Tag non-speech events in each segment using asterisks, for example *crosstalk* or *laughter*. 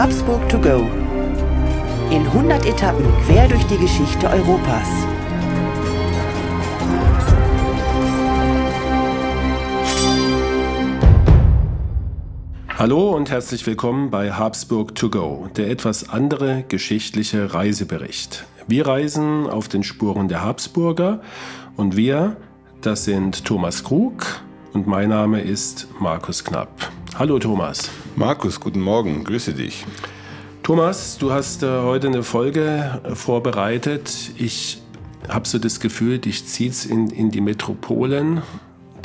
Habsburg to go. In 100 Etappen quer durch die Geschichte Europas. Hallo und herzlich willkommen bei Habsburg to go, der etwas andere geschichtliche Reisebericht. Wir reisen auf den Spuren der Habsburger und wir, das sind Thomas Krug und mein Name ist Markus Knapp. Hallo Thomas. Markus, guten Morgen, grüße dich. Thomas, du hast äh, heute eine Folge äh, vorbereitet. Ich habe so das Gefühl, dich zieht es in, in die Metropolen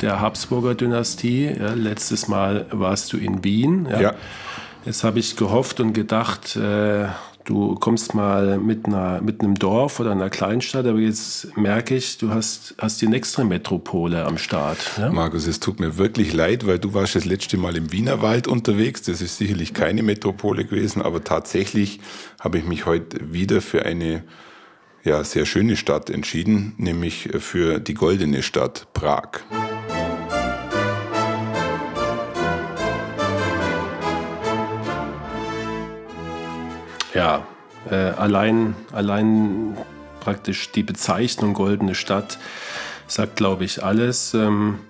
der Habsburger Dynastie. Ja, letztes Mal warst du in Wien. Ja. ja. Jetzt habe ich gehofft und gedacht, äh, du kommst mal mit, einer, mit einem Dorf oder einer Kleinstadt, aber jetzt merke ich, du hast, hast die nächste Metropole am Start. Ja? Markus, es tut mir wirklich leid, weil du warst das letzte Mal im Wienerwald unterwegs. Das ist sicherlich keine Metropole gewesen, aber tatsächlich habe ich mich heute wieder für eine ja, sehr schöne Stadt entschieden, nämlich für die goldene Stadt Prag. Ja, äh, allein, allein praktisch die Bezeichnung Goldene Stadt sagt, glaube ich, alles. Ähm,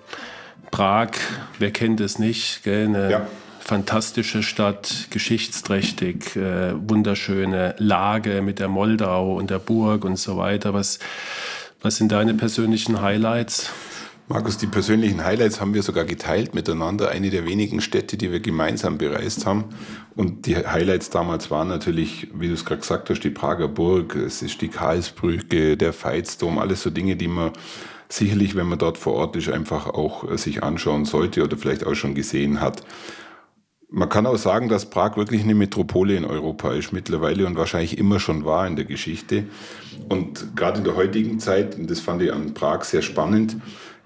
Prag, wer kennt es nicht? Gell? Eine ja. fantastische Stadt, geschichtsträchtig, äh, wunderschöne Lage mit der Moldau und der Burg und so weiter. Was, was sind deine persönlichen Highlights? Markus, die persönlichen Highlights haben wir sogar geteilt miteinander. Eine der wenigen Städte, die wir gemeinsam bereist haben. Und die Highlights damals waren natürlich, wie du es gerade gesagt hast, die Prager Burg, es ist die Karlsbrücke, der Veitsdom, alles so Dinge, die man sicherlich, wenn man dort vor Ort ist, einfach auch äh, sich anschauen sollte oder vielleicht auch schon gesehen hat. Man kann auch sagen, dass Prag wirklich eine Metropole in Europa ist mittlerweile und wahrscheinlich immer schon war in der Geschichte. Und gerade in der heutigen Zeit, und das fand ich an Prag sehr spannend,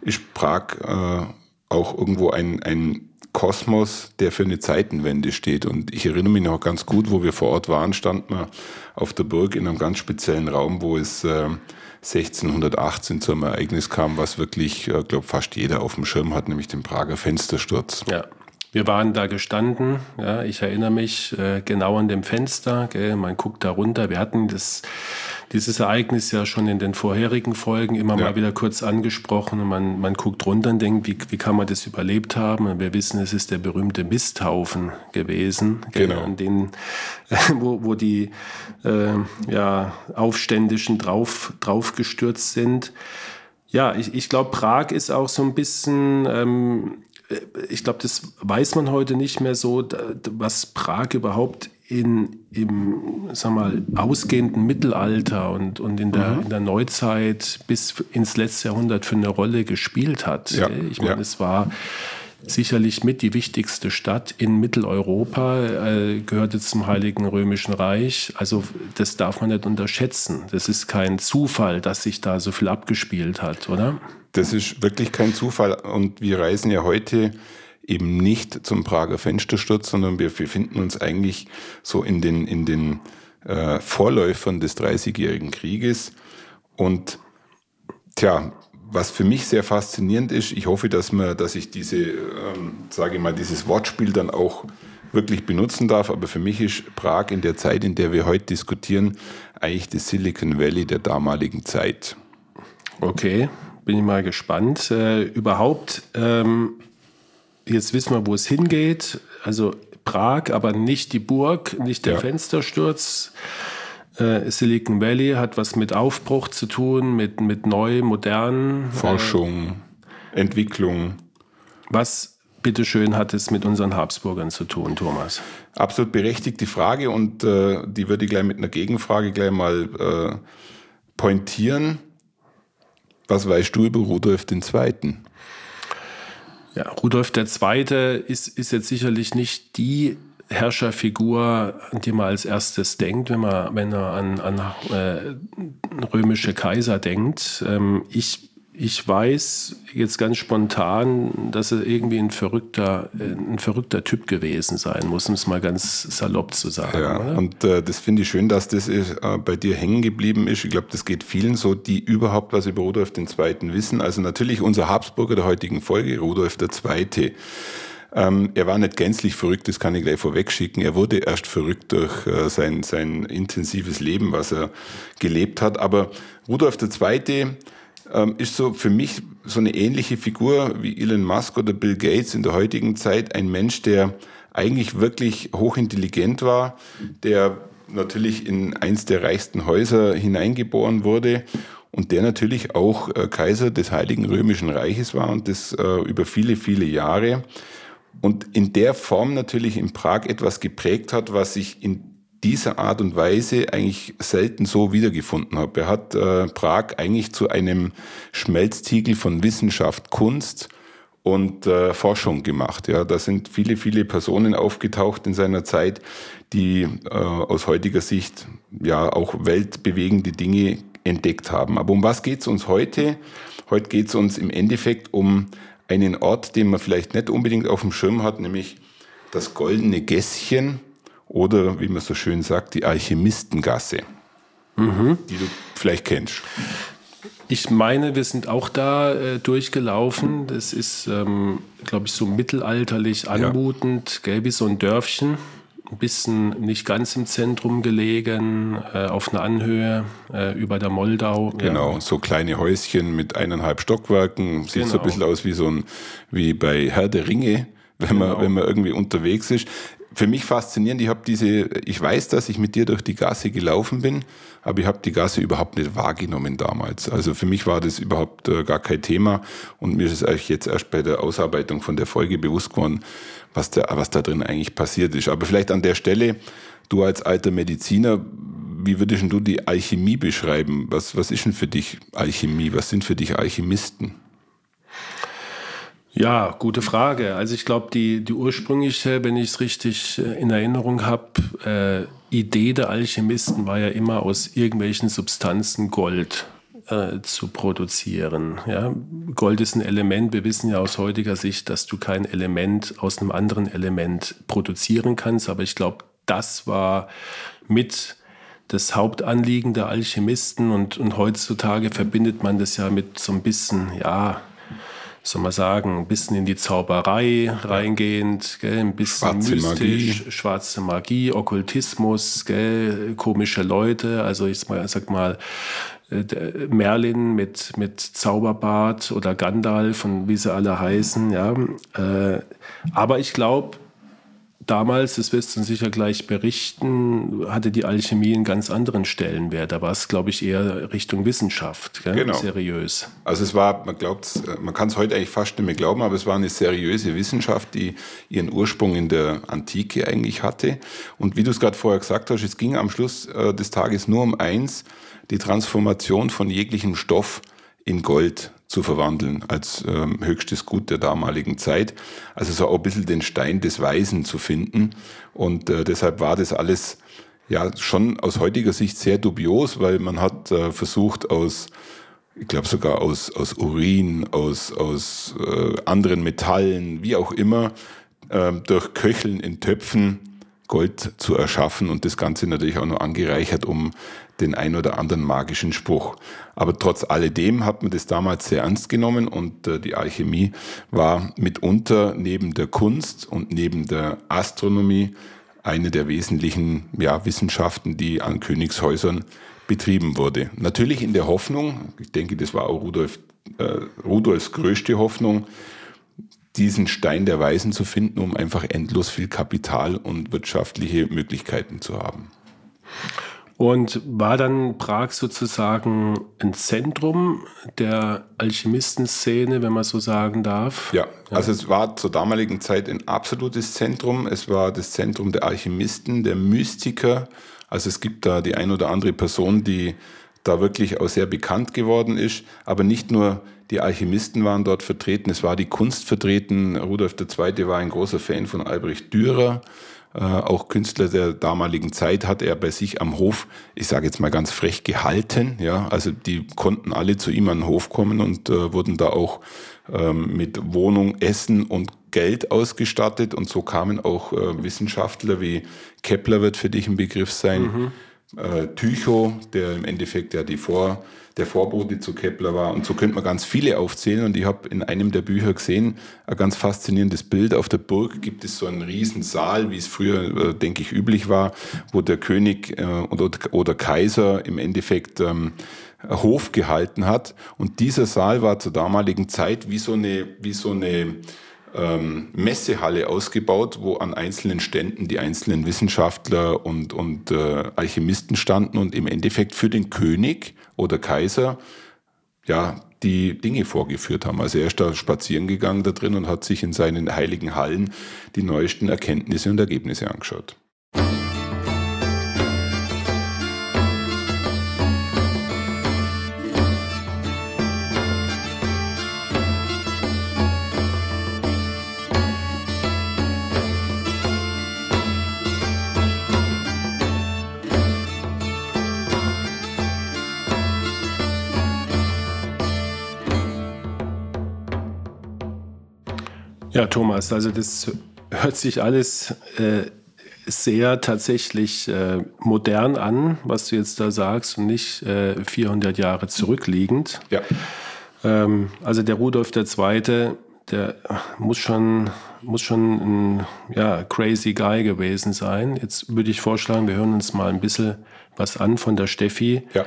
ist Prag äh, auch irgendwo ein, ein Kosmos, der für eine Zeitenwende steht. Und ich erinnere mich noch ganz gut, wo wir vor Ort waren, stand man auf der Burg in einem ganz speziellen Raum, wo es äh, 1618 zum Ereignis kam, was wirklich, äh, glaube fast jeder auf dem Schirm hat, nämlich den Prager Fenstersturz. Ja. Wir waren da gestanden, ja, ich erinnere mich äh, genau an dem Fenster, gell, man guckt da runter. Wir hatten das dieses Ereignis ja schon in den vorherigen Folgen immer ja. mal wieder kurz angesprochen. Und man, man guckt runter und denkt, wie, wie kann man das überlebt haben? Und wir wissen, es ist der berühmte Misthaufen gewesen, genau. an den, *laughs* wo, wo die äh, ja, Aufständischen drauf, draufgestürzt sind. Ja, ich, ich glaube, Prag ist auch so ein bisschen, ähm, ich glaube, das weiß man heute nicht mehr so, was Prag überhaupt in, im sag mal, ausgehenden Mittelalter und, und in, der, mhm. in der Neuzeit bis ins letzte Jahrhundert für eine Rolle gespielt hat. Ja. Ich meine, ja. es war sicherlich mit die wichtigste Stadt in Mitteleuropa, äh, gehörte zum Heiligen Römischen Reich. Also das darf man nicht unterschätzen. Das ist kein Zufall, dass sich da so viel abgespielt hat, oder? Das ist wirklich kein Zufall. Und wir reisen ja heute eben nicht zum Prager Fenstersturz, sondern wir befinden uns eigentlich so in den, in den äh, Vorläufern des Dreißigjährigen Krieges. Und tja, was für mich sehr faszinierend ist, ich hoffe, dass man, dass ich diese, ähm, sage ich mal, dieses Wortspiel dann auch wirklich benutzen darf. Aber für mich ist Prag in der Zeit, in der wir heute diskutieren, eigentlich das Silicon Valley der damaligen Zeit. Okay, bin ich mal gespannt. Äh, überhaupt ähm, jetzt wissen wir, wo es hingeht. Also Prag, aber nicht die Burg, nicht der ja. Fenstersturz. Äh, Silicon Valley hat was mit Aufbruch zu tun, mit, mit neu, modern. Äh, Forschung, äh, Entwicklung. Was, bitteschön, hat es mit unseren Habsburgern zu tun, Thomas? Absolut berechtigte Frage und äh, die würde ich gleich mit einer Gegenfrage gleich mal äh, pointieren. Was weißt du über Rudolf II.? Ja, Rudolf II. ist, ist jetzt sicherlich nicht die Herrscherfigur, an die man als erstes denkt, wenn man, wenn er an, an äh, römische Kaiser denkt. Ähm, ich ich weiß jetzt ganz spontan, dass er irgendwie ein verrückter, ein verrückter Typ gewesen sein muss, um es mal ganz salopp zu sagen. Ja, oder? und äh, das finde ich schön, dass das äh, bei dir hängen geblieben ist. Ich glaube, das geht vielen so, die überhaupt was über Rudolf II. wissen. Also natürlich unser Habsburger der heutigen Folge, Rudolf II. Ähm, er war nicht gänzlich verrückt, das kann ich gleich vorwegschicken. Er wurde erst verrückt durch äh, sein, sein intensives Leben, was er gelebt hat. Aber Rudolf II. Ähm, ist so für mich so eine ähnliche Figur wie Elon Musk oder Bill Gates in der heutigen Zeit. Ein Mensch, der eigentlich wirklich hochintelligent war, der natürlich in eins der reichsten Häuser hineingeboren wurde und der natürlich auch äh, Kaiser des Heiligen Römischen Reiches war und das äh, über viele, viele Jahre. Und in der Form natürlich in Prag etwas geprägt hat, was ich in dieser Art und Weise eigentlich selten so wiedergefunden habe. Er hat äh, Prag eigentlich zu einem Schmelztiegel von Wissenschaft, Kunst und äh, Forschung gemacht. Ja, da sind viele, viele Personen aufgetaucht in seiner Zeit, die äh, aus heutiger Sicht ja auch weltbewegende Dinge entdeckt haben. Aber um was geht es uns heute? Heute geht es uns im Endeffekt um einen Ort, den man vielleicht nicht unbedingt auf dem Schirm hat, nämlich das Goldene Gässchen oder, wie man so schön sagt, die Alchemistengasse, mhm. die du vielleicht kennst. Ich meine, wir sind auch da äh, durchgelaufen. Das ist, ähm, glaube ich, so mittelalterlich anmutend, ja. wie so ein Dörfchen ein bisschen nicht ganz im Zentrum gelegen, äh, auf einer Anhöhe äh, über der Moldau. Genau, ja. so kleine Häuschen mit eineinhalb Stockwerken. Sieht genau. so ein genau. bisschen aus wie so ein, wie bei Herr der Ringe, wenn genau. man, wenn man irgendwie unterwegs ist. Für mich faszinierend, ich habe diese, ich weiß, dass ich mit dir durch die Gasse gelaufen bin, aber ich habe die Gasse überhaupt nicht wahrgenommen damals. Also für mich war das überhaupt äh, gar kein Thema und mir ist es jetzt erst bei der Ausarbeitung von der Folge bewusst geworden, was da, was da drin eigentlich passiert ist. Aber vielleicht an der Stelle, du als alter Mediziner, wie würdest du die Alchemie beschreiben? Was, was ist denn für dich Alchemie? Was sind für dich Alchemisten? Ja, gute Frage. Also ich glaube, die, die ursprüngliche, wenn ich es richtig äh, in Erinnerung habe, äh, Idee der Alchemisten war ja immer aus irgendwelchen Substanzen Gold äh, zu produzieren. Ja? Gold ist ein Element. Wir wissen ja aus heutiger Sicht, dass du kein Element aus einem anderen Element produzieren kannst. Aber ich glaube, das war mit das Hauptanliegen der Alchemisten und, und heutzutage verbindet man das ja mit so ein bisschen, ja, soll man sagen, ein bisschen in die Zauberei reingehend, gell, ein bisschen schwarze mystisch, Magie. schwarze Magie, Okkultismus, gell, komische Leute, also ich sag mal, äh, Merlin mit, mit Zauberbart oder Gandalf und wie sie alle heißen, ja. Äh, aber ich glaube, damals, das wirst du sicher gleich berichten, hatte die Alchemie einen ganz anderen Stellenwert. Da war es, glaube ich, eher Richtung Wissenschaft, gell? genau. seriös. Also es war, man glaubt, man kann es heute eigentlich fast nicht mehr glauben, aber es war eine seriöse Wissenschaft, die ihren Ursprung in der Antike eigentlich hatte. Und wie du es gerade vorher gesagt hast, es ging am Schluss äh, des Tages nur um eins, die Transformation von jeglichem Stoff in Gold zu verwandeln als ähm, höchstes Gut der damaligen Zeit. Also so ein bisschen den Stein des Weisen zu finden. Und äh, deshalb war das alles ja schon aus heutiger Sicht sehr dubios, weil man hat äh, versucht aus ich glaube sogar aus, aus Urin, aus, aus äh, anderen Metallen, wie auch immer, äh, durch Köcheln in Töpfen Gold zu erschaffen und das Ganze natürlich auch noch angereichert um den ein oder anderen magischen Spruch. Aber trotz alledem hat man das damals sehr ernst genommen und äh, die Alchemie war mitunter neben der Kunst und neben der Astronomie eine der wesentlichen ja, Wissenschaften, die an Königshäusern betrieben wurde. Natürlich in der Hoffnung, ich denke, das war auch Rudolf, äh, Rudolfs größte Hoffnung, diesen Stein der Weisen zu finden, um einfach endlos viel Kapital und wirtschaftliche Möglichkeiten zu haben. Und war dann Prag sozusagen ein Zentrum der Alchemistenszene, wenn man so sagen darf? Ja, also es war zur damaligen Zeit ein absolutes Zentrum. Es war das Zentrum der Alchemisten, der Mystiker. Also es gibt da die ein oder andere Person, die da wirklich auch sehr bekannt geworden ist. Aber nicht nur die Alchemisten waren dort vertreten, es war die Kunst vertreten. Rudolf II. war ein großer Fan von Albrecht Dürer. Äh, auch Künstler der damaligen Zeit hat er bei sich am Hof, ich sage jetzt mal ganz frech, gehalten. Ja, also die konnten alle zu ihm an den Hof kommen und äh, wurden da auch ähm, mit Wohnung, Essen und Geld ausgestattet. Und so kamen auch äh, Wissenschaftler wie Kepler wird für dich ein Begriff sein. Mhm. äh, Tycho, der im Endeffekt ja die Vor, der Vorbote zu Kepler war. Und so könnte man ganz viele aufzählen. Und ich habe in einem der Bücher gesehen, ein ganz faszinierendes Bild. Auf der Burg gibt es so einen riesen Saal, wie es früher, äh, denke ich, üblich war, wo der König äh, oder, Kaiser im Endeffekt ähm, Hof gehalten hat. Und dieser Saal war zur damaligen Zeit wie so eine, wie so eine ähm, Messehalle ausgebaut, wo an einzelnen Ständen die einzelnen Wissenschaftler und, und äh, Alchemisten standen und im Endeffekt für den König oder Kaiser ja die Dinge vorgeführt haben. Also er ist da spazieren gegangen da drin und hat sich in seinen heiligen Hallen die neuesten Erkenntnisse und Ergebnisse angeschaut. Ja, Thomas, also das hört sich alles äh, sehr tatsächlich äh, modern an, was du jetzt da sagst und nicht äh, 400 Jahre zurückliegend. Ja. Ähm, also der Rudolf II., der muss schon, muss schon ein ja, crazy Guy gewesen sein. Jetzt würde ich vorschlagen, wir hören uns mal ein bisschen was an von der Steffi. Ja.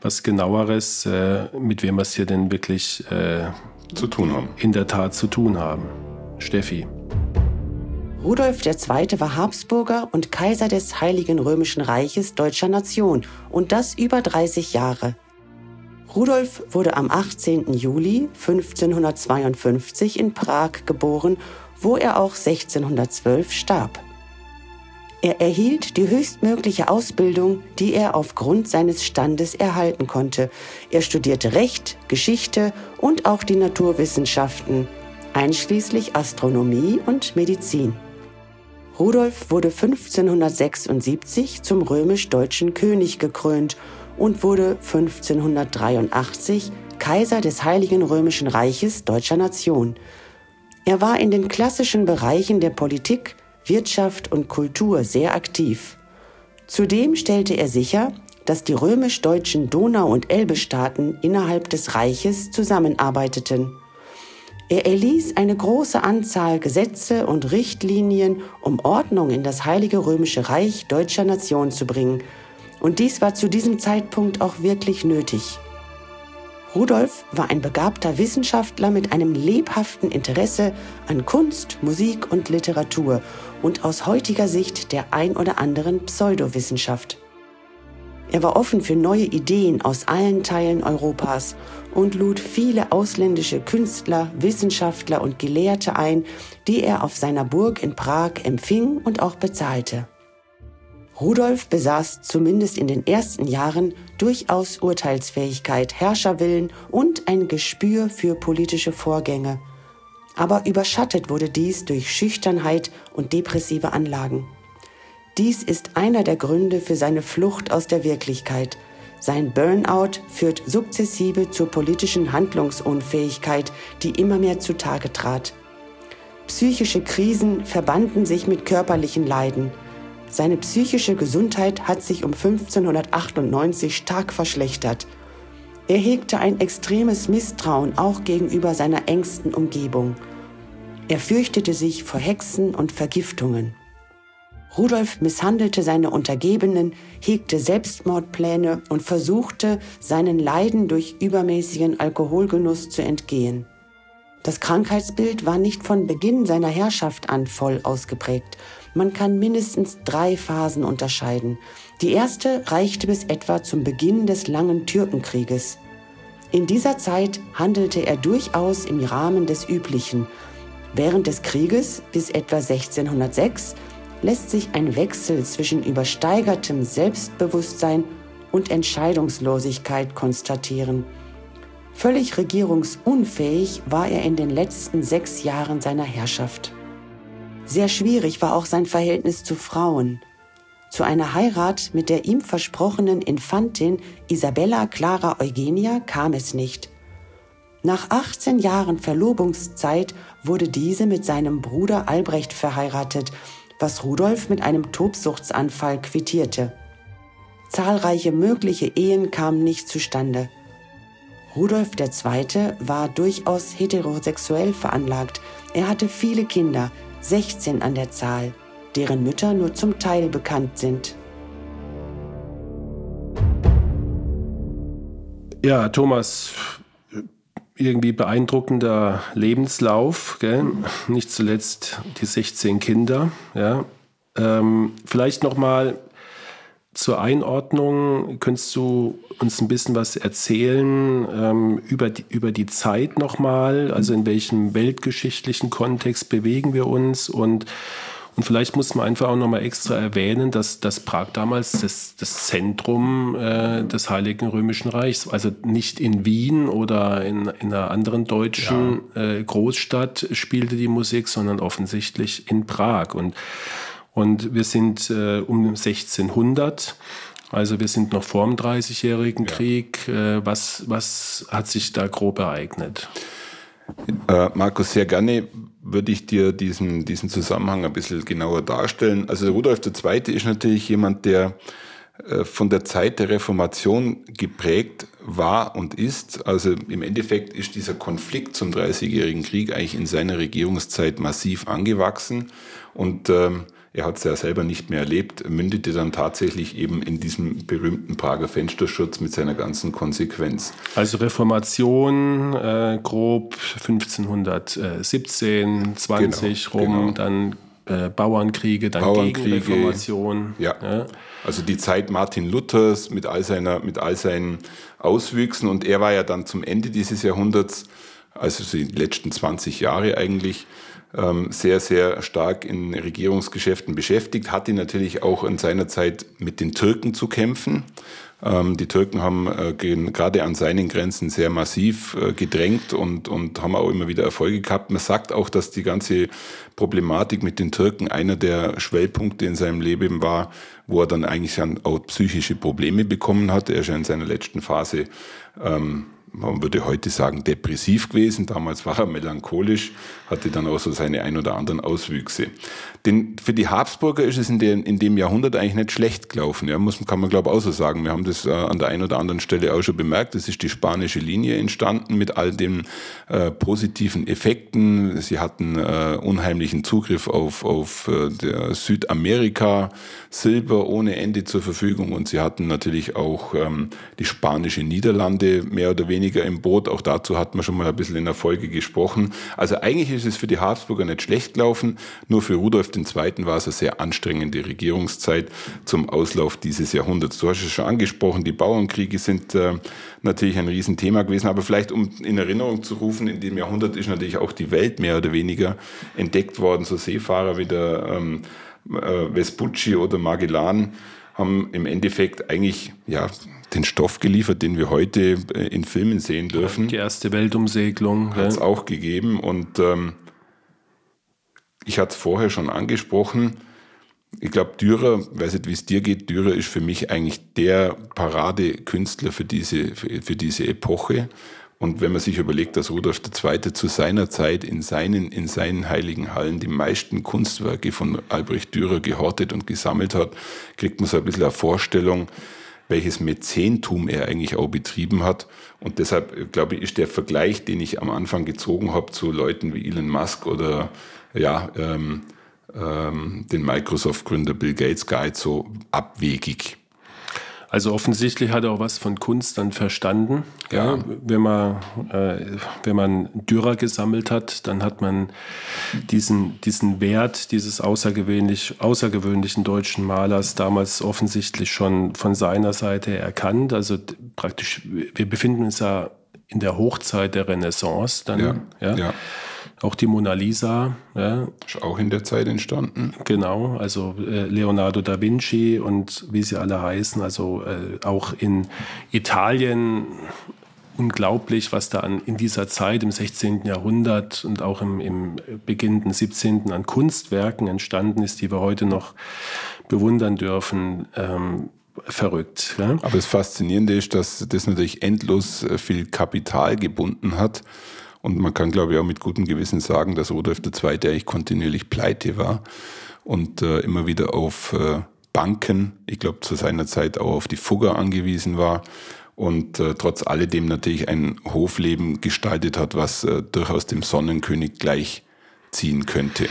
Was genaueres, äh, mit wem wir es hier denn wirklich äh, zu tun haben. In der Tat zu tun haben. Steffi. Rudolf II. war Habsburger und Kaiser des Heiligen Römischen Reiches deutscher Nation und das über 30 Jahre. Rudolf wurde am 18. Juli 1552 in Prag geboren, wo er auch 1612 starb. Er erhielt die höchstmögliche Ausbildung, die er aufgrund seines Standes erhalten konnte. Er studierte Recht, Geschichte und auch die Naturwissenschaften einschließlich Astronomie und Medizin. Rudolf wurde 1576 zum römisch-deutschen König gekrönt und wurde 1583 Kaiser des Heiligen Römischen Reiches deutscher Nation. Er war in den klassischen Bereichen der Politik, Wirtschaft und Kultur sehr aktiv. Zudem stellte er sicher, dass die römisch-deutschen Donau- und Elbestaaten innerhalb des Reiches zusammenarbeiteten. Er erließ eine große Anzahl Gesetze und Richtlinien, um Ordnung in das Heilige Römische Reich deutscher Nation zu bringen. Und dies war zu diesem Zeitpunkt auch wirklich nötig. Rudolf war ein begabter Wissenschaftler mit einem lebhaften Interesse an Kunst, Musik und Literatur und aus heutiger Sicht der ein oder anderen Pseudowissenschaft. Er war offen für neue Ideen aus allen Teilen Europas und lud viele ausländische Künstler, Wissenschaftler und Gelehrte ein, die er auf seiner Burg in Prag empfing und auch bezahlte. Rudolf besaß zumindest in den ersten Jahren durchaus Urteilsfähigkeit, Herrscherwillen und ein Gespür für politische Vorgänge. Aber überschattet wurde dies durch Schüchternheit und depressive Anlagen. Dies ist einer der Gründe für seine Flucht aus der Wirklichkeit. Sein Burnout führt sukzessive zur politischen Handlungsunfähigkeit, die immer mehr zutage trat. Psychische Krisen verbanden sich mit körperlichen Leiden. Seine psychische Gesundheit hat sich um 1598 stark verschlechtert. Er hegte ein extremes Misstrauen auch gegenüber seiner engsten Umgebung. Er fürchtete sich vor Hexen und Vergiftungen. Rudolf misshandelte seine Untergebenen, hegte Selbstmordpläne und versuchte, seinen Leiden durch übermäßigen Alkoholgenuss zu entgehen. Das Krankheitsbild war nicht von Beginn seiner Herrschaft an voll ausgeprägt. Man kann mindestens drei Phasen unterscheiden. Die erste reichte bis etwa zum Beginn des langen Türkenkrieges. In dieser Zeit handelte er durchaus im Rahmen des Üblichen. Während des Krieges bis etwa 1606 lässt sich ein Wechsel zwischen übersteigertem Selbstbewusstsein und Entscheidungslosigkeit konstatieren. Völlig regierungsunfähig war er in den letzten sechs Jahren seiner Herrschaft. Sehr schwierig war auch sein Verhältnis zu Frauen. Zu einer Heirat mit der ihm versprochenen Infantin Isabella Clara Eugenia kam es nicht. Nach 18 Jahren Verlobungszeit wurde diese mit seinem Bruder Albrecht verheiratet, was Rudolf mit einem Tobsuchtsanfall quittierte. Zahlreiche mögliche Ehen kamen nicht zustande. Rudolf II. war durchaus heterosexuell veranlagt. Er hatte viele Kinder, 16 an der Zahl, deren Mütter nur zum Teil bekannt sind. Ja, Thomas, irgendwie beeindruckender Lebenslauf, gell? nicht zuletzt die 16 Kinder. Ja? Ähm, vielleicht noch mal zur Einordnung, könntest du uns ein bisschen was erzählen ähm, über, die, über die Zeit nochmal? Also in welchem weltgeschichtlichen Kontext bewegen wir uns und und vielleicht muss man einfach auch nochmal extra erwähnen, dass, dass Prag damals das, das Zentrum äh, des Heiligen Römischen Reichs, also nicht in Wien oder in, in einer anderen deutschen ja. äh, Großstadt spielte die Musik, sondern offensichtlich in Prag. Und, und wir sind äh, um 1600. Also wir sind noch vor dem Dreißigjährigen ja. Krieg. Äh, was, was hat sich da grob ereignet? Äh, Markus, sehr gerne würde ich dir diesen, diesen Zusammenhang ein bisschen genauer darstellen. Also Rudolf II. ist natürlich jemand, der äh, von der Zeit der Reformation geprägt war und ist. Also im Endeffekt ist dieser Konflikt zum Dreißigjährigen Krieg eigentlich in seiner Regierungszeit massiv angewachsen und ähm, er hat es ja selber nicht mehr erlebt, mündete dann tatsächlich eben in diesem berühmten Prager Fensterschutz mit seiner ganzen Konsequenz. Also Reformation äh, grob 1517, 20 genau, rum, genau. dann äh, Bauernkriege, dann Bauernkriege, Gegenreformation. Ja. ja. Also die Zeit Martin Luthers mit all, seiner, mit all seinen Auswüchsen und er war ja dann zum Ende dieses Jahrhunderts, also die letzten 20 Jahre eigentlich, sehr, sehr stark in Regierungsgeschäften beschäftigt, hatte natürlich auch in seiner Zeit mit den Türken zu kämpfen. Ähm, die Türken haben äh, gerade an seinen Grenzen sehr massiv äh, gedrängt und, und haben auch immer wieder Erfolge gehabt. Man sagt auch, dass die ganze Problematik mit den Türken einer der Schwellpunkte in seinem Leben war, wo er dann eigentlich auch psychische Probleme bekommen hat. Er ist ja in seiner letzten Phase ähm, man würde heute sagen, depressiv gewesen. Damals war er melancholisch, hatte dann auch so seine ein oder anderen Auswüchse. Denn für die Habsburger ist es in, den, in dem Jahrhundert eigentlich nicht schlecht gelaufen. Ja, muss, kann man glaube ich auch so sagen. Wir haben das äh, an der einen oder anderen Stelle auch schon bemerkt. Es ist die spanische Linie entstanden mit all den äh, positiven Effekten. Sie hatten äh, unheimlichen Zugriff auf, auf äh, Südamerika, Silber ohne Ende zur Verfügung und sie hatten natürlich auch ähm, die spanische Niederlande mehr oder weniger im Boot. Auch dazu hat man schon mal ein bisschen in der Folge gesprochen. Also eigentlich ist es für die Habsburger nicht schlecht gelaufen, nur für Rudolf II. war es eine sehr anstrengende Regierungszeit zum Auslauf dieses Jahrhunderts. Du hast es schon angesprochen, die Bauernkriege sind äh, natürlich ein Riesenthema gewesen, aber vielleicht um in Erinnerung zu rufen, in dem Jahrhundert ist natürlich auch die Welt mehr oder weniger entdeckt worden. So Seefahrer wie der ähm, äh, Vespucci oder Magellan haben im Endeffekt eigentlich ja den Stoff geliefert, den wir heute äh, in Filmen sehen dürfen. Die erste Weltumsegelung. Hat es ja. auch gegeben und ähm, ich hatte es vorher schon angesprochen. Ich glaube, Dürer, weiß nicht, wie es dir geht, Dürer ist für mich eigentlich der Paradekünstler für diese, für, für diese Epoche. Und wenn man sich überlegt, dass Rudolf II. zu seiner Zeit in seinen, in seinen heiligen Hallen die meisten Kunstwerke von Albrecht Dürer gehortet und gesammelt hat, kriegt man so ein bisschen eine Vorstellung, welches Mäzentum er eigentlich auch betrieben hat. Und deshalb, glaube ich, ist der Vergleich, den ich am Anfang gezogen habe zu Leuten wie Elon Musk oder ja, ähm, ähm, den Microsoft-Gründer Bill Gates gar nicht so abwegig. Also offensichtlich hat er auch was von Kunst dann verstanden. Ja. ja wenn, man, äh, wenn man Dürer gesammelt hat, dann hat man diesen, diesen Wert dieses außergewöhnlich, außergewöhnlichen deutschen Malers damals offensichtlich schon von seiner Seite erkannt. Also praktisch, wir befinden uns ja in der Hochzeit der Renaissance dann. Ja. ja. ja. Auch die Mona Lisa. Ja. Ist auch in der Zeit entstanden. Genau, also äh, Leonardo da Vinci und wie sie alle heißen. Also äh, auch in Italien unglaublich, was da an, in dieser Zeit im 16. Jahrhundert und auch im, im beginnenden 17. an Kunstwerken entstanden ist, die wir heute noch bewundern dürfen. Ähm, verrückt. Ja? Aber das Faszinierende ist, dass das natürlich endlos äh, viel Kapital gebunden hat und man kann, glaube ich, auch mit gutem Gewissen sagen, dass Rudolf II. eigentlich kontinuierlich pleite war und äh, immer wieder auf äh, Banken, ich glaube zu seiner Zeit auch auf die Fugger angewiesen war und äh, trotz alledem natürlich ein Hofleben gestaltet hat, was äh, durchaus dem Sonnenkönig gleichziehen könnte.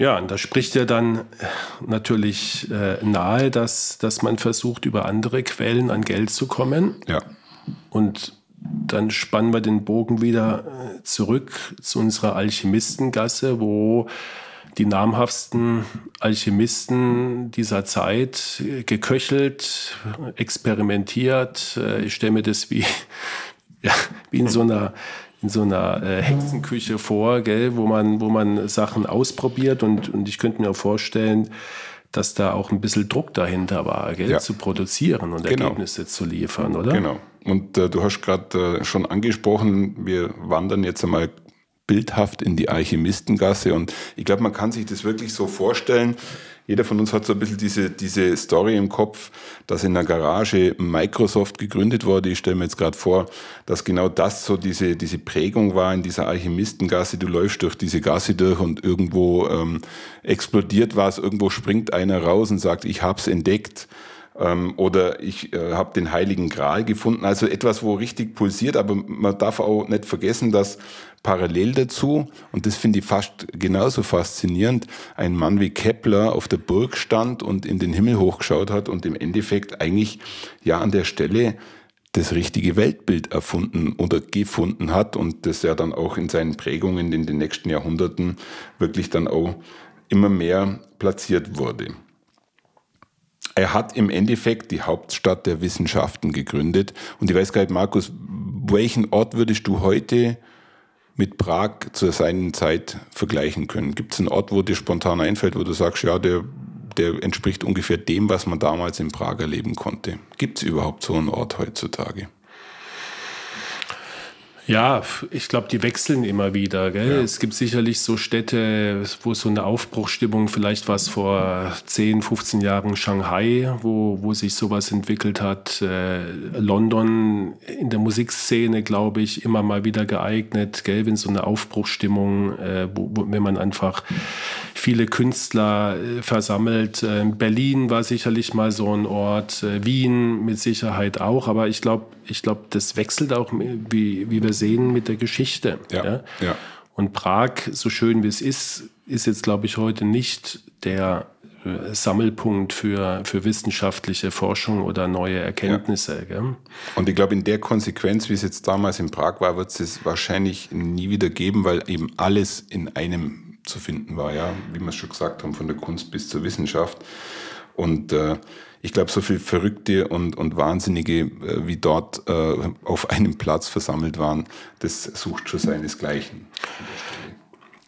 Ja, und da spricht ja dann äh, natürlich äh, nahe, dass, dass man versucht, über andere Quellen an Geld zu kommen. Ja. Und dann spannen wir den Bogen wieder äh, zurück zu unserer Alchemistengasse, wo die namhaftesten Alchemisten dieser Zeit äh, geköchelt, experimentiert. Ich stelle mir das wie, *laughs* ja, wie in so einer in so einer äh, Hexenküche vor, gell, wo man, wo man Sachen ausprobiert und, und ich könnte mir vorstellen, dass da auch ein bisschen Druck dahinter war, gell, ja. zu produzieren und genau. Ergebnisse zu liefern, oder? Genau. Und äh, du hast gerade äh, schon angesprochen, wir wandern jetzt einmal bildhaft in die Alchemistengasse und ich glaube, man kann sich das wirklich so vorstellen, jeder von uns hat so ein bisschen diese, diese Story im Kopf, dass in der Garage Microsoft gegründet wurde. Ich stelle mir jetzt gerade vor, dass genau das so diese, diese Prägung war in dieser Alchemistengasse. Du läufst durch diese Gasse durch und irgendwo ähm, explodiert was, irgendwo springt einer raus und sagt, ich hab's entdeckt ähm, oder ich äh, habe den Heiligen Gral gefunden. Also etwas, wo richtig pulsiert, aber man darf auch nicht vergessen, dass parallel dazu, und das finde ich fast genauso faszinierend, ein Mann wie Kepler auf der Burg stand und in den Himmel hochgeschaut hat und im Endeffekt eigentlich ja an der Stelle das richtige Weltbild erfunden oder gefunden hat und das ja dann auch in seinen Prägungen in den nächsten Jahrhunderten wirklich dann auch immer mehr platziert wurde. Er hat im Endeffekt die Hauptstadt der Wissenschaften gegründet und ich weiß gar nicht, Markus, welchen Ort würdest du heute mit Prag zu seiner Zeit vergleichen können? Gibt es einen Ort, wo dir spontan einfällt, wo du sagst, ja, der, der entspricht ungefähr dem, was man damals in Prag erleben konnte? Gibt es überhaupt so einen Ort heutzutage? Ja, ich glaube, die wechseln immer wieder. Ja. Es gibt sicherlich so Städte, wo so eine Aufbruchstimmung, vielleicht war es vor 10, 15 Jahren Shanghai, wo, wo sich sowas entwickelt hat. Äh, London in der Musikszene, glaube ich, immer mal wieder geeignet, gell? wenn so eine Aufbruchstimmung, äh, wo, wo, wenn man einfach viele Künstler äh, versammelt. Äh, Berlin war sicherlich mal so ein Ort, äh, Wien mit Sicherheit auch, aber ich glaube, ich glaube, das wechselt auch, wie, wie wir sehen, mit der Geschichte. Ja, ja. ja. Und Prag, so schön wie es ist, ist jetzt, glaube ich, heute nicht der äh, Sammelpunkt für, für wissenschaftliche Forschung oder neue Erkenntnisse. Ja. Und ich glaube, in der Konsequenz, wie es jetzt damals in Prag war, wird es es wahrscheinlich nie wieder geben, weil eben alles in einem zu finden war, ja, wie wir es schon gesagt haben, von der Kunst bis zur Wissenschaft. Und äh, ich glaube, so viel Verrückte und, und Wahnsinnige, äh, wie dort äh, auf einem Platz versammelt waren, das sucht schon seinesgleichen.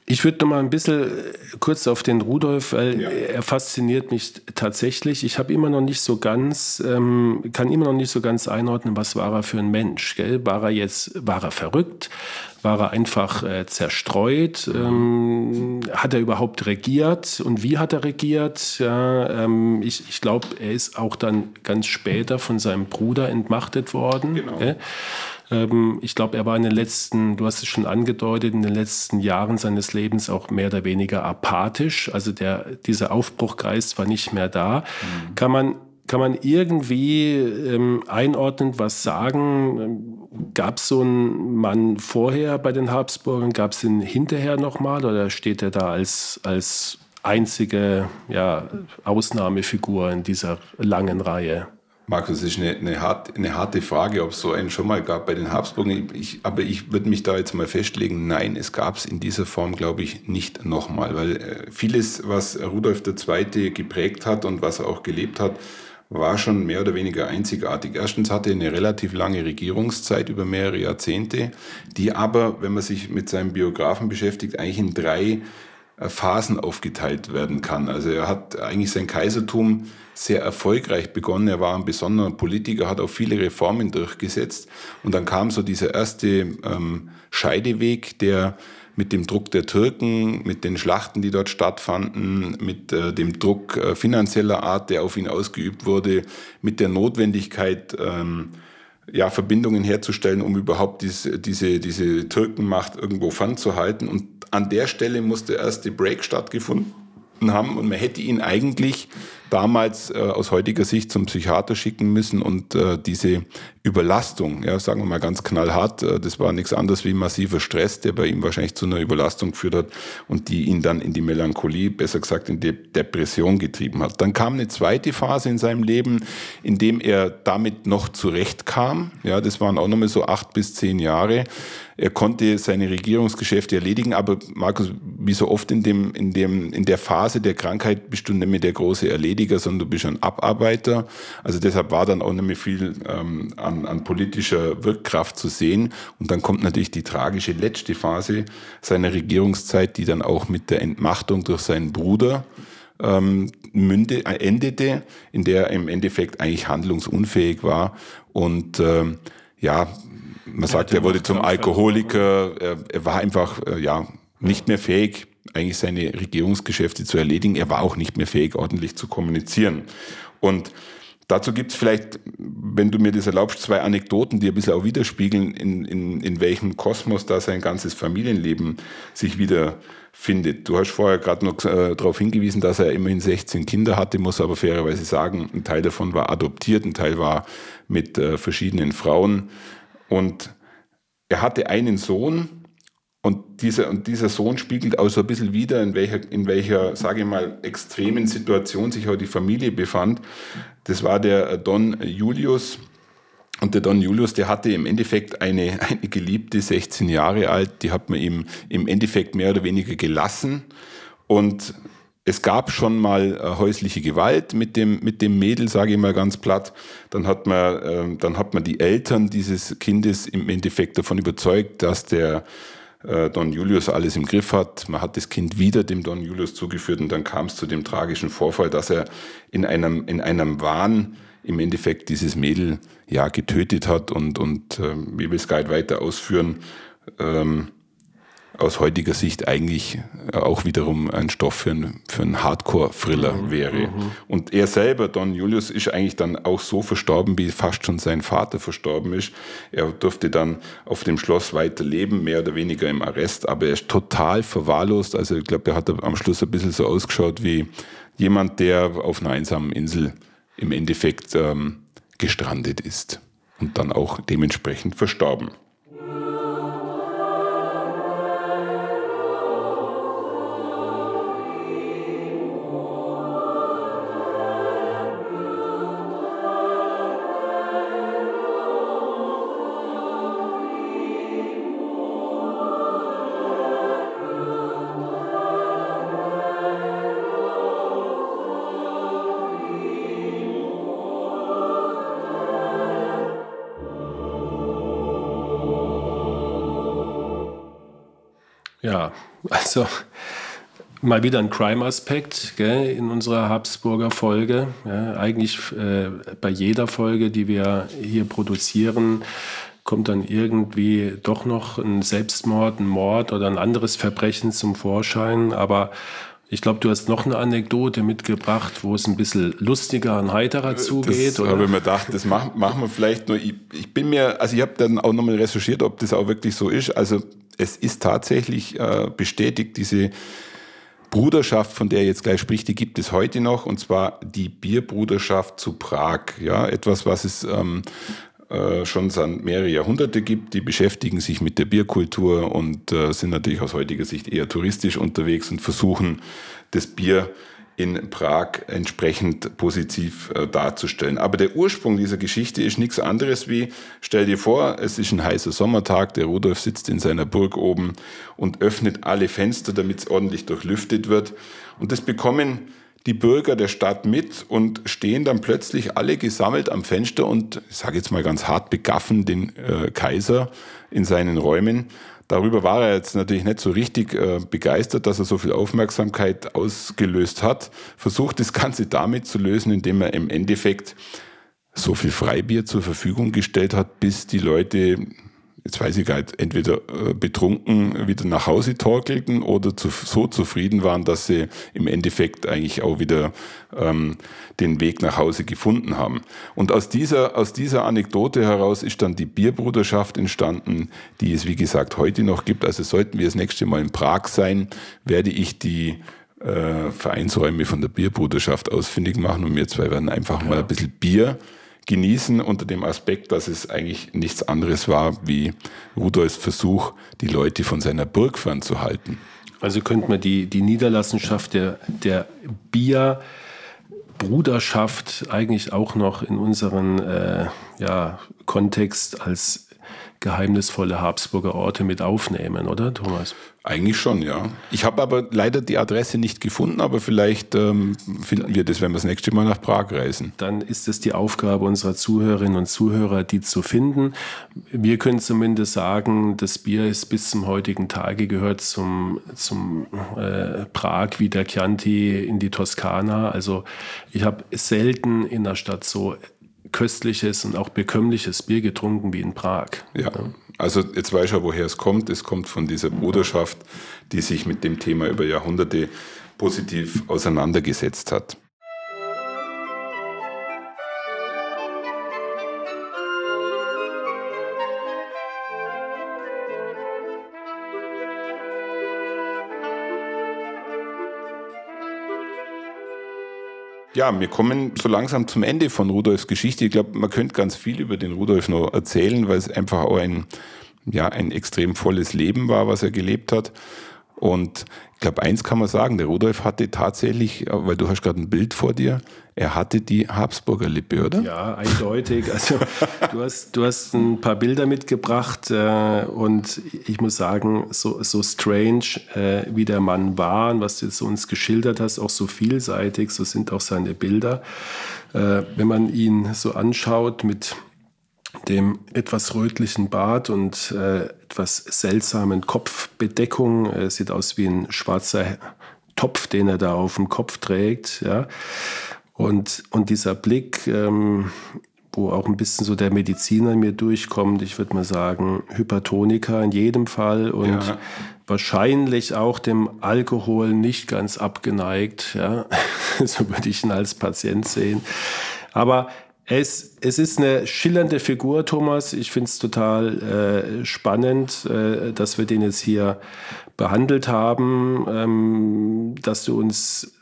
Ich würde noch mal ein bisschen äh, kurz auf den Rudolf, weil ja. er fasziniert mich tatsächlich. Ich habe immer noch nicht so ganz, ähm, kann immer noch nicht so ganz einordnen, was war er für ein Mensch. Gell? War er jetzt, war er verrückt? War er einfach äh, zerstreut? Ähm, hat er überhaupt regiert? Und wie hat er regiert? Ja, ähm, ich ich glaube, er ist auch dann ganz später von seinem Bruder entmachtet worden. Genau. Gell? Ähm, ich glaube, er war in den letzten, du hast es schon angedeutet, in den letzten Jahren seines Lebens auch mehr oder weniger apathisch. Also der, dieser Aufbruchgeist war nicht mehr da. Mhm. Kann man kann man irgendwie ähm, einordnend was sagen? Ähm, Gab es so einen Mann vorher bei den Habsburgern? Gab es ihn hinterher nochmal? Oder steht er da als, als einzige ja, Ausnahmefigur in dieser langen Reihe? Markus, das ist eine, eine, hart, eine harte Frage, ob es so einen schon mal gab bei den Habsburgern. Ich, aber ich würde mich da jetzt mal festlegen, nein, es gab es in dieser Form, glaube ich, nicht nochmal. Weil äh, vieles, was Rudolf II. geprägt hat und was er auch gelebt hat, war schon mehr oder weniger einzigartig. Erstens hatte er eine relativ lange Regierungszeit über mehrere Jahrzehnte, die aber, wenn man sich mit seinem Biografen beschäftigt, eigentlich in drei äh, Phasen aufgeteilt werden kann. Also er hat eigentlich sein Kaisertum sehr erfolgreich begonnen. Er war ein besonderer Politiker, hat auch viele Reformen durchgesetzt. Und dann kam so dieser erste ähm, Scheideweg, der mit dem Druck der Türken, mit den Schlachten, die dort stattfanden, mit äh, dem Druck äh, finanzieller Art, der auf ihn ausgeübt wurde, mit der Notwendigkeit, ähm, ja, Verbindungen herzustellen, um überhaupt diese, diese, diese Türkenmacht irgendwo fernzuhalten. Und an der Stelle musste erst die Break stattgefunden haben und man hätte ihn eigentlich damals äh, aus heutiger Sicht zum Psychiater schicken müssen und äh, diese Überlastung, ja, sagen wir mal ganz knallhart, äh, das war nichts anderes wie massiver Stress, der bei ihm wahrscheinlich zu einer Überlastung geführt hat und die ihn dann in die Melancholie, besser gesagt in die Depression getrieben hat. Dann kam eine zweite Phase in seinem Leben, in dem er damit noch zurechtkam. Ja, das waren auch nochmal so acht bis zehn Jahre. Er konnte seine Regierungsgeschäfte erledigen, aber Markus, wie so oft in, dem, in, dem, in der Phase der Krankheit nicht mehr der große Erlediger Prediger, sondern du bist ein Abarbeiter. Also deshalb war dann auch nicht mehr viel ähm, an, an politischer Wirkkraft zu sehen. Und dann kommt natürlich die tragische letzte Phase seiner Regierungszeit, die dann auch mit der Entmachtung durch seinen Bruder ähm, münde, äh, endete, in der er im Endeffekt eigentlich handlungsunfähig war. Und ähm, ja, man sagt, er wurde zum Alkoholiker, er, er war einfach äh, ja nicht mehr fähig, eigentlich seine Regierungsgeschäfte zu erledigen. Er war auch nicht mehr fähig, ordentlich zu kommunizieren. Und dazu gibt es vielleicht, wenn du mir das erlaubst, zwei Anekdoten, die ein bisschen auch widerspiegeln, in, in, in welchem Kosmos da sein ganzes Familienleben sich wiederfindet. Du hast vorher gerade noch äh, darauf hingewiesen, dass er immerhin 16 Kinder hatte, muss aber fairerweise sagen, ein Teil davon war adoptiert, ein Teil war mit äh, verschiedenen Frauen. Und er hatte einen Sohn, und dieser, und dieser Sohn spiegelt auch so ein bisschen wieder, in welcher, in welcher, sage ich mal, extremen Situation sich auch die Familie befand. Das war der Don Julius. Und der Don Julius, der hatte im Endeffekt eine, *laughs* eine Geliebte, 16 Jahre alt, die hat man ihm im Endeffekt mehr oder weniger gelassen. Und es gab schon mal äh, häusliche Gewalt mit dem, mit dem Mädel, sage ich mal ganz platt. Dann hat, man, äh, dann hat man die Eltern dieses Kindes im Endeffekt davon überzeugt, dass der äh, Don Julius alles im Griff hat. Man hat das Kind wieder dem Don Julius zugeführt und dann kam es zu dem tragischen Vorfall, dass er in einem, in einem Wahn im Endeffekt dieses Mädel ja getötet hat und, und äh, wie will nicht weiter ausführen, ähm, aus heutiger Sicht eigentlich äh, auch wiederum ein Stoff für, ein, für einen Hardcore-Thriller mhm. wäre. Mhm. Und er selber, Don Julius, ist eigentlich dann auch so verstorben, wie fast schon sein Vater verstorben ist. Er durfte dann auf dem Schloss weiter leben, mehr oder weniger im Arrest, aber er ist total verwahrlost. Also ich glaube, er hat am Schluss ein bisschen so ausgeschaut wie jemand, der auf einer einsamen Insel im Endeffekt ähm, gestrandet ist und dann auch dementsprechend verstorben. Ja, also mal wieder ein Crime-Aspekt in unserer Habsburger Folge. Ja, eigentlich äh, bei jeder Folge, die wir hier produzieren, kommt dann irgendwie doch noch ein Selbstmord, ein Mord oder ein anderes Verbrechen zum Vorschein. Aber ich glaube, du hast noch eine Anekdote mitgebracht, wo es ein bisschen lustiger und heiterer zugeht. Das habe ich mir gedacht, das machen, machen wir vielleicht nur. Ich, ich bin mir, also ich habe dann auch nochmal recherchiert, ob das auch wirklich so ist. Also es ist tatsächlich äh, bestätigt, diese Bruderschaft, von der er jetzt gleich spricht, die gibt es heute noch, und zwar die Bierbruderschaft zu Prag. Ja, etwas, was es ähm, äh, schon seit mehrere Jahrhunderte gibt. Die beschäftigen sich mit der Bierkultur und äh, sind natürlich aus heutiger Sicht eher touristisch unterwegs und versuchen, das Bier in Prag entsprechend positiv äh, darzustellen. Aber der Ursprung dieser Geschichte ist nichts anderes wie, stell dir vor, es ist ein heißer Sommertag, der Rudolf sitzt in seiner Burg oben und öffnet alle Fenster, damit es ordentlich durchlüftet wird. Und das bekommen die Bürger der Stadt mit und stehen dann plötzlich alle gesammelt am Fenster und, ich sage jetzt mal ganz hart, begaffen den äh, Kaiser in seinen Räumen. Darüber war er jetzt natürlich nicht so richtig äh, begeistert, dass er so viel Aufmerksamkeit ausgelöst hat. Versucht das Ganze damit zu lösen, indem er im Endeffekt so viel Freibier zur Verfügung gestellt hat, bis die Leute jetzt weiß ich gar nicht, entweder äh, betrunken wieder nach Hause torkelten oder zu, so zufrieden waren, dass sie im Endeffekt eigentlich auch wieder ähm, den Weg nach Hause gefunden haben. Und aus dieser, aus dieser Anekdote heraus ist dann die Bierbruderschaft entstanden, die es wie gesagt heute noch gibt. Also sollten wir das nächste Mal in Prag sein, werde ich die äh, Vereinsräume von der Bierbruderschaft ausfindig machen und wir zwei werden einfach ja. mal ein bisschen Bier genießen unter dem Aspekt, dass es eigentlich nichts anderes war wie Rudolfs Versuch, die Leute von seiner Burg fernzuhalten. Also könnte man die, die Niederlassenschaft der, der Bierbruderschaft eigentlich auch noch in unseren äh, ja, Kontext als geheimnisvolle Habsburger Orte mit aufnehmen, oder Thomas? Eigentlich schon, ja. Ich habe aber leider die Adresse nicht gefunden, aber vielleicht ähm, finden wir das, wenn wir das nächste Mal nach Prag reisen. Dann ist es die Aufgabe unserer Zuhörerinnen und Zuhörer, die zu finden. Wir können zumindest sagen, das Bier ist bis zum heutigen Tage gehört zum, zum äh, Prag wie der Chianti in die Toskana. Also ich habe selten in der Stadt so köstliches und auch bekömmliches Bier getrunken wie in Prag. Ja. Also jetzt weiß ich ja, woher es kommt. Es kommt von dieser Bruderschaft, die sich mit dem Thema über Jahrhunderte positiv auseinandergesetzt hat. Ja, wir kommen so langsam zum Ende von Rudolfs Geschichte. Ich glaube, man könnte ganz viel über den Rudolf noch erzählen, weil es einfach auch ein, ja, ein extrem volles Leben war, was er gelebt hat. Und glaube, eins kann man sagen, der Rudolf hatte tatsächlich, weil du hast gerade ein Bild vor dir, er hatte die Habsburger Lippe, oder? Ja, eindeutig. Also du hast, du hast ein paar Bilder mitgebracht äh, und ich muss sagen, so, so strange, äh, wie der Mann war und was du jetzt uns geschildert hast, auch so vielseitig, so sind auch seine Bilder. Äh, wenn man ihn so anschaut mit dem etwas rötlichen Bart und äh, etwas seltsamen Kopfbedeckung. Er sieht aus wie ein schwarzer Topf, den er da auf dem Kopf trägt. Ja. Und, und dieser Blick, ähm, wo auch ein bisschen so der Mediziner mir durchkommt, ich würde mal sagen, Hypertoniker in jedem Fall und ja. wahrscheinlich auch dem Alkohol nicht ganz abgeneigt. Ja. *laughs* so würde ich ihn als Patient sehen. Aber es, es ist eine schillernde Figur, Thomas. Ich finde es total äh, spannend, äh, dass wir den jetzt hier behandelt haben, ähm, dass du uns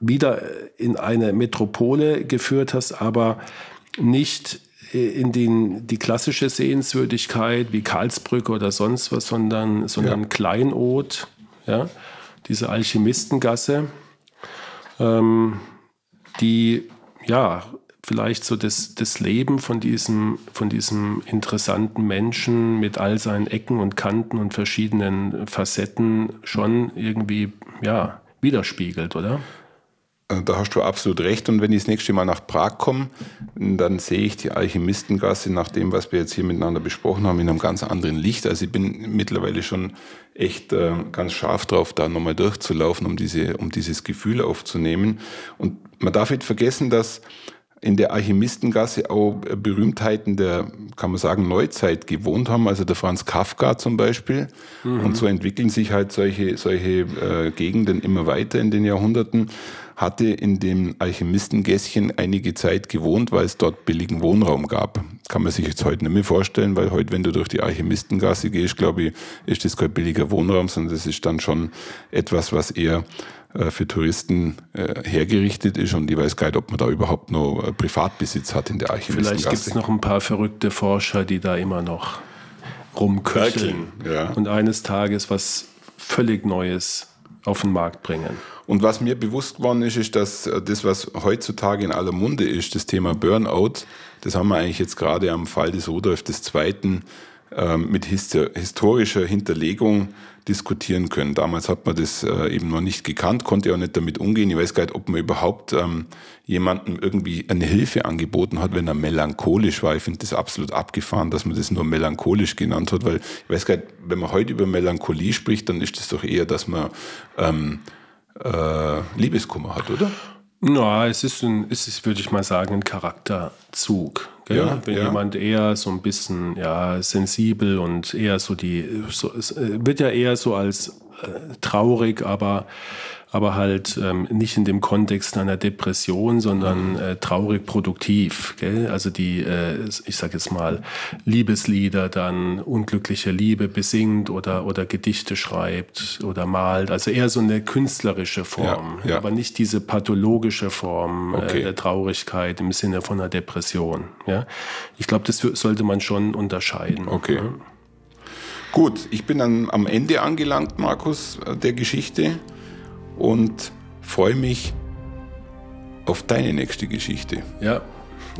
wieder in eine Metropole geführt hast, aber nicht in den, die klassische Sehenswürdigkeit wie Karlsbrücke oder sonst was, sondern, sondern ja. Kleinod, ja, diese Alchemistengasse, ähm, die ja vielleicht so das, das Leben von diesem, von diesem interessanten Menschen mit all seinen Ecken und Kanten und verschiedenen Facetten schon irgendwie ja, widerspiegelt, oder? Äh, da hast du absolut recht. Und wenn ich das nächste Mal nach Prag komme, dann sehe ich die Alchemistengasse nach dem, was wir jetzt hier miteinander besprochen haben, in einem ganz anderen Licht. Also ich bin mittlerweile schon echt äh, ganz scharf drauf, da nochmal durchzulaufen, um, diese, um dieses Gefühl aufzunehmen. Und man darf nicht vergessen, dass in der Alchemistengasse auch Berühmtheiten der, kann man sagen, Neuzeit gewohnt haben, also der Franz Kafka zum Beispiel. Mhm. Und so entwickeln sich halt solche, solche äh, Gegenden immer weiter in den Jahrhunderten. Hatte in dem Alchemistengässchen einige Zeit gewohnt, weil es dort billigen Wohnraum gab. Kann man sich jetzt heute nicht mehr vorstellen, weil heute, wenn du durch die Alchemistengasse gehst, glaube ich, ist das kein billiger Wohnraum, sondern das ist dann schon etwas, was eher für Touristen äh, hergerichtet ist und ich weiß gar nicht, ob man da überhaupt noch äh, Privatbesitz hat in der Archivistengasse. Vielleicht gibt es noch ein paar verrückte Forscher, die da immer noch rumköcheln ja. und eines Tages was völlig Neues auf den Markt bringen. Und was mir bewusst geworden ist, ist, dass das, was heutzutage in aller Munde ist, das Thema Burnout, das haben wir eigentlich jetzt gerade am Fall des Rudolf II mit historischer Hinterlegung diskutieren können. Damals hat man das äh, eben noch nicht gekannt, konnte auch nicht damit umgehen. Ich weiß gar nicht, ob man überhaupt ähm, jemandem irgendwie eine Hilfe angeboten hat, wenn er melancholisch war. Ich finde das absolut abgefahren, dass man das nur melancholisch genannt hat, weil ich weiß gar nicht, wenn man heute über Melancholie spricht, dann ist das doch eher, dass man ähm, äh, Liebeskummer hat, oder? Na, es ist, ein, es ist, würde ich mal sagen, ein Charakterzug. Ja, Wenn ja. jemand eher so ein bisschen ja, sensibel und eher so die, so, es äh, wird ja eher so als äh, traurig, aber aber halt ähm, nicht in dem Kontext einer Depression, sondern äh, traurig produktiv. Gell? Also die, äh, ich sage jetzt mal, Liebeslieder, dann unglückliche Liebe besingt oder, oder Gedichte schreibt oder malt. Also eher so eine künstlerische Form, ja, ja. aber nicht diese pathologische Form äh, okay. äh, der Traurigkeit im Sinne von einer Depression. Ja? Ich glaube, das sollte man schon unterscheiden. Okay. Ja? Gut, ich bin dann am Ende angelangt, Markus, äh, der Geschichte und freue mich auf deine nächste Geschichte. Ja,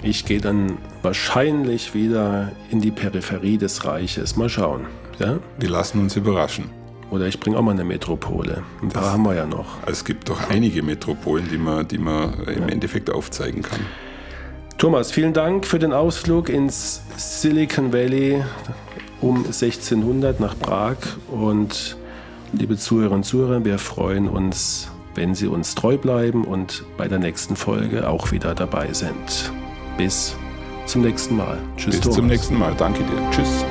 ich gehe dann wahrscheinlich wieder in die Peripherie des Reiches. Mal schauen. Ja? Wir lassen uns überraschen. Oder ich bringe auch mal eine Metropole. Ein paar das, haben wir ja noch. Es gibt doch einige Metropolen, die man, die man im ja. Endeffekt aufzeigen kann. Thomas, vielen Dank für den Ausflug ins Silicon Valley um 1600 nach Prag und Liebe Zuhörerinnen und Zuhörer, wir freuen uns, wenn Sie uns treu bleiben und bei der nächsten Folge auch wieder dabei sind. Bis zum nächsten Mal. Tschüss. Bis Thomas. zum nächsten Mal. Danke dir. Tschüss.